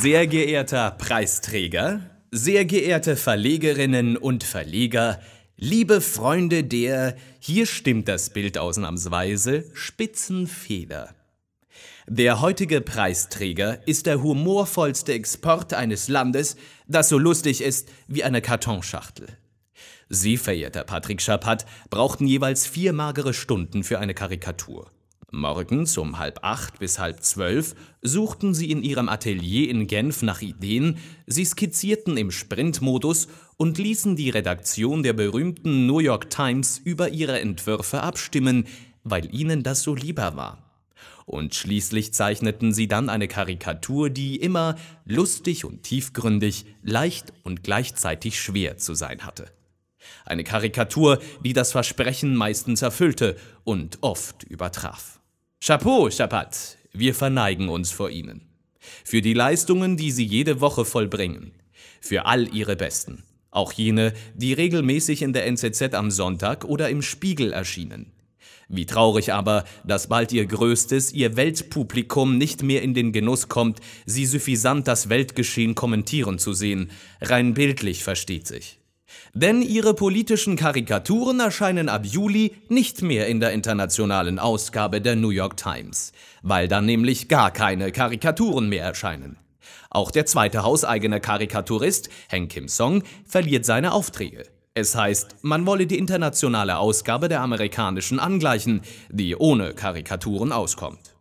Sehr geehrter Preisträger, sehr geehrte Verlegerinnen und Verleger, liebe Freunde der, hier stimmt das Bild ausnahmsweise, Spitzenfeder. Der heutige Preisträger ist der humorvollste Export eines Landes, das so lustig ist wie eine Kartonschachtel. Sie, verehrter Patrick Schapat, brauchten jeweils vier magere Stunden für eine Karikatur. Morgens um halb acht bis halb zwölf suchten sie in ihrem Atelier in Genf nach Ideen, sie skizzierten im Sprintmodus und ließen die Redaktion der berühmten New York Times über ihre Entwürfe abstimmen, weil ihnen das so lieber war. Und schließlich zeichneten sie dann eine Karikatur, die immer lustig und tiefgründig, leicht und gleichzeitig schwer zu sein hatte. Eine Karikatur, die das Versprechen meistens erfüllte und oft übertraf. Chapeau, Chapat, wir verneigen uns vor Ihnen. Für die Leistungen, die Sie jede Woche vollbringen. Für all Ihre Besten. Auch jene, die regelmäßig in der NZZ am Sonntag oder im Spiegel erschienen. Wie traurig aber, dass bald Ihr Größtes, Ihr Weltpublikum nicht mehr in den Genuss kommt, Sie suffisant das Weltgeschehen kommentieren zu sehen. Rein bildlich versteht sich. Denn ihre politischen Karikaturen erscheinen ab Juli nicht mehr in der internationalen Ausgabe der New York Times, weil dann nämlich gar keine Karikaturen mehr erscheinen. Auch der zweite hauseigene Karikaturist, Hank Kim Song, verliert seine Aufträge. Es heißt, man wolle die internationale Ausgabe der amerikanischen angleichen, die ohne Karikaturen auskommt.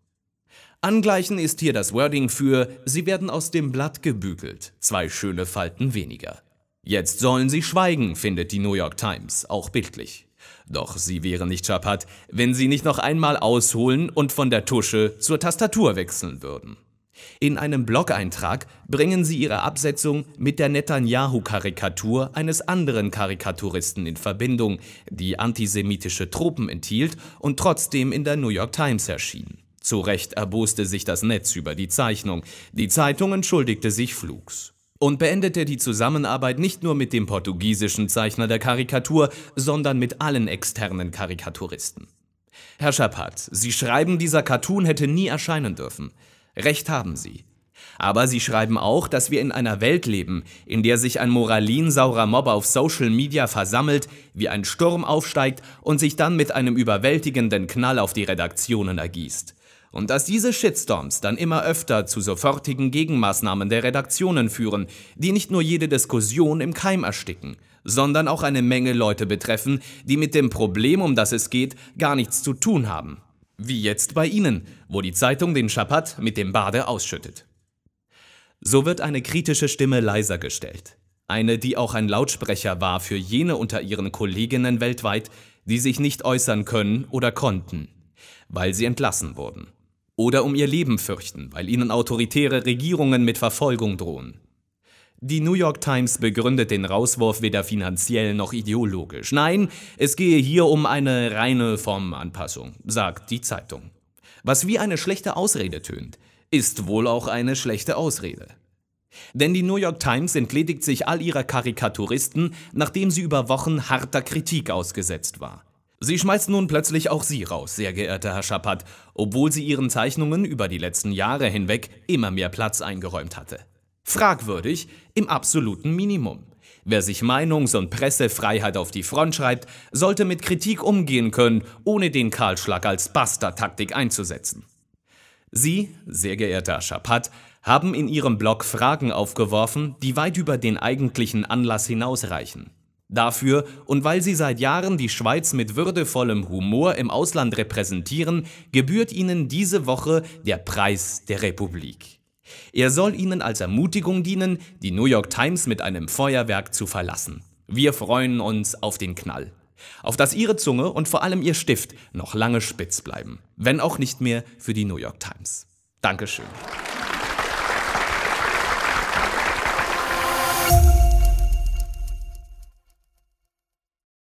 Angleichen ist hier das Wording für, sie werden aus dem Blatt gebügelt, zwei schöne Falten weniger. Jetzt sollen sie schweigen, findet die New York Times, auch bildlich. Doch sie wäre nicht Chapat, wenn sie nicht noch einmal ausholen und von der Tusche zur Tastatur wechseln würden. In einem Blog-Eintrag bringen sie ihre Absetzung mit der Netanyahu-Karikatur eines anderen Karikaturisten in Verbindung, die antisemitische Tropen enthielt und trotzdem in der New York Times erschien. Zu Recht erboste sich das Netz über die Zeichnung. Die Zeitung entschuldigte sich flugs und beendete die Zusammenarbeit nicht nur mit dem portugiesischen Zeichner der Karikatur, sondern mit allen externen Karikaturisten. Herr Schapat, Sie schreiben, dieser Cartoon hätte nie erscheinen dürfen. Recht haben Sie. Aber Sie schreiben auch, dass wir in einer Welt leben, in der sich ein moralinsaurer Mob auf Social Media versammelt, wie ein Sturm aufsteigt und sich dann mit einem überwältigenden Knall auf die Redaktionen ergießt. Und dass diese Shitstorms dann immer öfter zu sofortigen Gegenmaßnahmen der Redaktionen führen, die nicht nur jede Diskussion im Keim ersticken, sondern auch eine Menge Leute betreffen, die mit dem Problem, um das es geht, gar nichts zu tun haben. Wie jetzt bei Ihnen, wo die Zeitung den Schapat mit dem Bade ausschüttet. So wird eine kritische Stimme leiser gestellt. Eine, die auch ein Lautsprecher war für jene unter ihren Kolleginnen weltweit, die sich nicht äußern können oder konnten, weil sie entlassen wurden oder um ihr Leben fürchten, weil ihnen autoritäre Regierungen mit Verfolgung drohen. Die New York Times begründet den Rauswurf weder finanziell noch ideologisch. Nein, es gehe hier um eine reine Formanpassung, sagt die Zeitung. Was wie eine schlechte Ausrede tönt, ist wohl auch eine schlechte Ausrede. Denn die New York Times entledigt sich all ihrer Karikaturisten, nachdem sie über Wochen harter Kritik ausgesetzt war. Sie schmeißt nun plötzlich auch Sie raus, sehr geehrter Herr Schapat, obwohl sie Ihren Zeichnungen über die letzten Jahre hinweg immer mehr Platz eingeräumt hatte. Fragwürdig im absoluten Minimum. Wer sich Meinungs- und Pressefreiheit auf die Front schreibt, sollte mit Kritik umgehen können, ohne den Kahlschlag als Buster-Taktik einzusetzen. Sie, sehr geehrter Schapat, haben in Ihrem Blog Fragen aufgeworfen, die weit über den eigentlichen Anlass hinausreichen. Dafür und weil sie seit Jahren die Schweiz mit würdevollem Humor im Ausland repräsentieren, gebührt ihnen diese Woche der Preis der Republik. Er soll ihnen als Ermutigung dienen, die New York Times mit einem Feuerwerk zu verlassen. Wir freuen uns auf den Knall. Auf dass ihre Zunge und vor allem ihr Stift noch lange spitz bleiben. Wenn auch nicht mehr für die New York Times. Dankeschön.